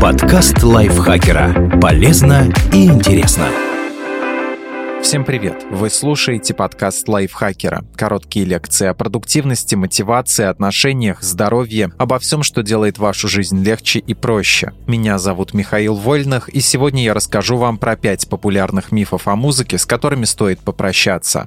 Подкаст лайфхакера. Полезно и интересно. Всем привет! Вы слушаете подкаст лайфхакера. Короткие лекции о продуктивности, мотивации, отношениях, здоровье, обо всем, что делает вашу жизнь легче и проще. Меня зовут Михаил Вольных, и сегодня я расскажу вам про пять популярных мифов о музыке, с которыми стоит попрощаться.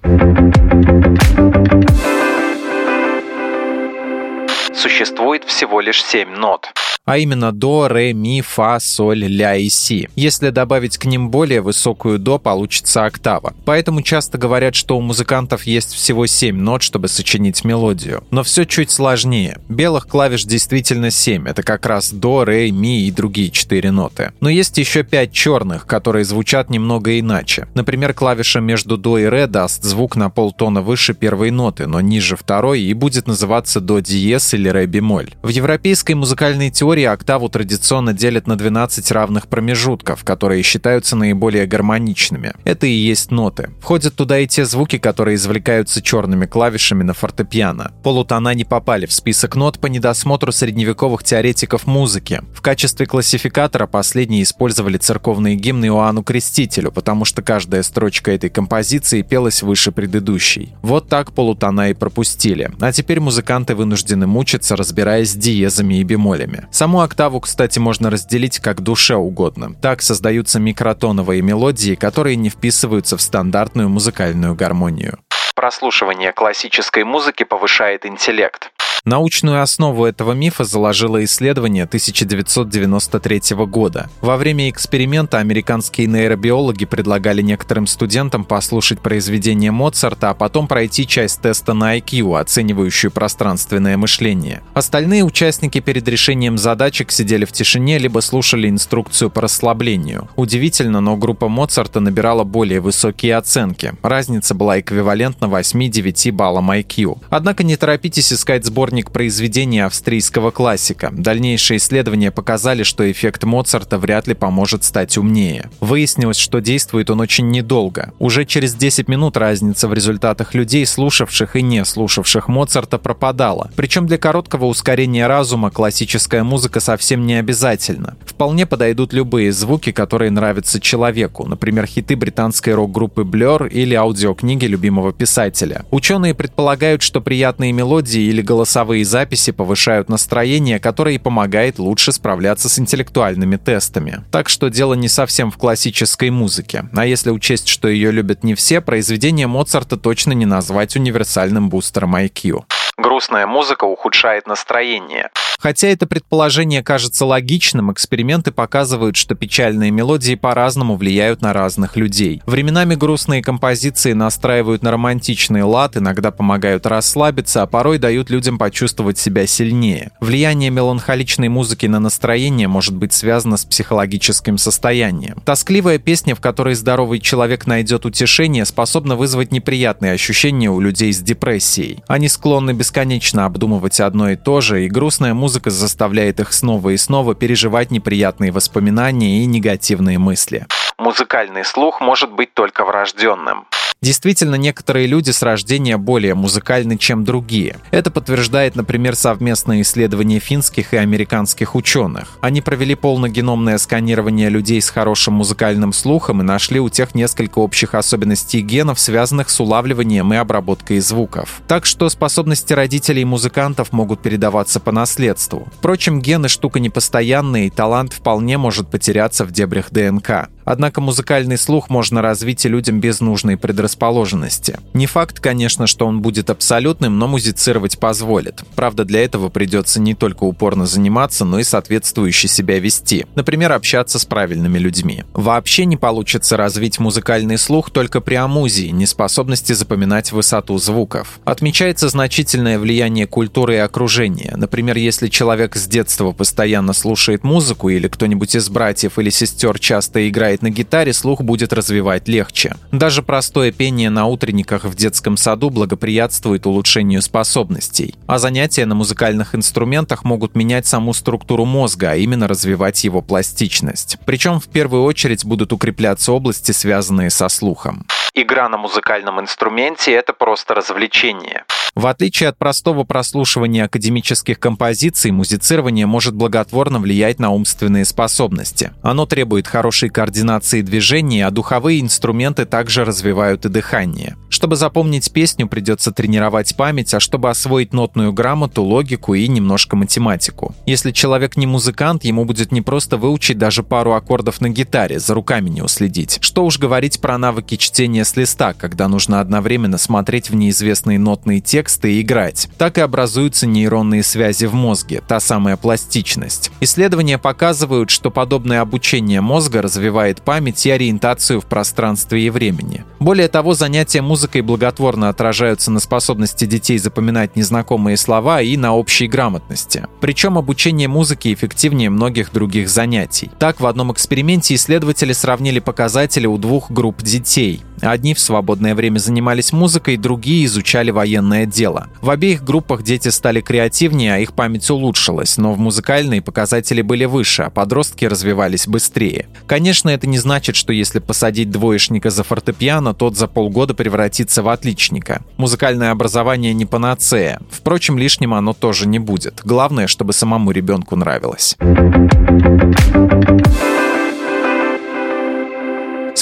Существует всего лишь семь нот а именно до, ре, ми, фа, соль, ля и си. Если добавить к ним более высокую до, получится октава. Поэтому часто говорят, что у музыкантов есть всего 7 нот, чтобы сочинить мелодию. Но все чуть сложнее. Белых клавиш действительно 7. Это как раз до, ре, ми и другие 4 ноты. Но есть еще 5 черных, которые звучат немного иначе. Например, клавиша между до и ре даст звук на полтона выше первой ноты, но ниже второй и будет называться до диез или ре бемоль. В европейской музыкальной теории теории октаву традиционно делят на 12 равных промежутков, которые считаются наиболее гармоничными. Это и есть ноты. Входят туда и те звуки, которые извлекаются черными клавишами на фортепиано. Полутона не попали в список нот по недосмотру средневековых теоретиков музыки. В качестве классификатора последние использовали церковные гимны Иоанну Крестителю, потому что каждая строчка этой композиции пелась выше предыдущей. Вот так полутона и пропустили. А теперь музыканты вынуждены мучиться, разбираясь с диезами и бемолями. Саму октаву, кстати, можно разделить как душе угодно. Так создаются микротоновые мелодии, которые не вписываются в стандартную музыкальную гармонию. Прослушивание классической музыки повышает интеллект. Научную основу этого мифа заложило исследование 1993 года. Во время эксперимента американские нейробиологи предлагали некоторым студентам послушать произведение Моцарта, а потом пройти часть теста на IQ, оценивающую пространственное мышление. Остальные участники перед решением задачек сидели в тишине, либо слушали инструкцию по расслаблению. Удивительно, но группа Моцарта набирала более высокие оценки. Разница была эквивалентна 8-9 баллам IQ. Однако не торопитесь искать сбор сборник произведений австрийского классика. Дальнейшие исследования показали, что эффект Моцарта вряд ли поможет стать умнее. Выяснилось, что действует он очень недолго. Уже через 10 минут разница в результатах людей, слушавших и не слушавших Моцарта, пропадала. Причем для короткого ускорения разума классическая музыка совсем не обязательна. Вполне подойдут любые звуки, которые нравятся человеку, например, хиты британской рок-группы Blur или аудиокниги любимого писателя. Ученые предполагают, что приятные мелодии или голоса голосовые записи повышают настроение, которое и помогает лучше справляться с интеллектуальными тестами. Так что дело не совсем в классической музыке. А если учесть, что ее любят не все, произведение Моцарта точно не назвать универсальным бустером IQ. Грустная музыка ухудшает настроение. Хотя это предположение кажется логичным, эксперименты показывают, что печальные мелодии по-разному влияют на разных людей. Временами грустные композиции настраивают на романтичный лад, иногда помогают расслабиться, а порой дают людям почувствовать себя сильнее. Влияние меланхоличной музыки на настроение может быть связано с психологическим состоянием. Тоскливая песня, в которой здоровый человек найдет утешение, способна вызвать неприятные ощущения у людей с депрессией. Они склонны бесконечно обдумывать одно и то же, и грустная музыка музыка заставляет их снова и снова переживать неприятные воспоминания и негативные мысли. Музыкальный слух может быть только врожденным. Действительно, некоторые люди с рождения более музыкальны, чем другие. Это подтверждает, например, совместное исследование финских и американских ученых. Они провели полногеномное сканирование людей с хорошим музыкальным слухом и нашли у тех несколько общих особенностей генов, связанных с улавливанием и обработкой звуков. Так что способности родителей и музыкантов могут передаваться по наследству. Впрочем, гены штука непостоянная, и талант вполне может потеряться в дебрях ДНК. Однако музыкальный слух можно развить и людям без нужной предрасположенности. Не факт, конечно, что он будет абсолютным, но музицировать позволит. Правда, для этого придется не только упорно заниматься, но и соответствующе себя вести. Например, общаться с правильными людьми. Вообще не получится развить музыкальный слух только при амузии, неспособности запоминать высоту звуков. Отмечается значительное влияние культуры и окружения. Например, если человек с детства постоянно слушает музыку или кто-нибудь из братьев или сестер часто играет играет на гитаре, слух будет развивать легче. Даже простое пение на утренниках в детском саду благоприятствует улучшению способностей. А занятия на музыкальных инструментах могут менять саму структуру мозга, а именно развивать его пластичность. Причем в первую очередь будут укрепляться области, связанные со слухом. Игра на музыкальном инструменте – это просто развлечение. В отличие от простого прослушивания академических композиций, музицирование может благотворно влиять на умственные способности. Оно требует хорошей координации движений, а духовые инструменты также развивают и дыхание. Чтобы запомнить песню, придется тренировать память, а чтобы освоить нотную грамоту, логику и немножко математику. Если человек не музыкант, ему будет непросто выучить даже пару аккордов на гитаре, за руками не уследить. Что уж говорить про навыки чтения с листа, когда нужно одновременно смотреть в неизвестные нотные тексты и играть. Так и образуются нейронные связи в мозге, та самая пластичность. Исследования показывают, что подобное обучение мозга развивает память и ориентацию в пространстве и времени. Более того, занятия музыкой благотворно отражаются на способности детей запоминать незнакомые слова и на общей грамотности. Причем обучение музыке эффективнее многих других занятий. Так, в одном эксперименте исследователи сравнили показатели у двух групп детей. Одни в свободное время занимались музыкой, другие изучали военное дело. В обеих группах дети стали креативнее, а их память улучшилась, но в музыкальные показатели были выше, а подростки развивались быстрее. Конечно, это не значит, что если посадить двоечника за фортепиано, тот за полгода превратится в отличника. Музыкальное образование не панацея. Впрочем, лишним оно тоже не будет. Главное, чтобы самому ребенку нравилось.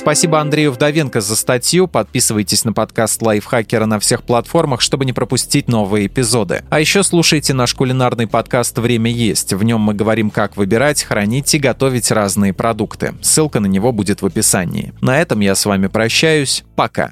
Спасибо Андрею Вдовенко за статью. Подписывайтесь на подкаст Лайфхакера на всех платформах, чтобы не пропустить новые эпизоды. А еще слушайте наш кулинарный подкаст «Время есть». В нем мы говорим, как выбирать, хранить и готовить разные продукты. Ссылка на него будет в описании. На этом я с вами прощаюсь. Пока.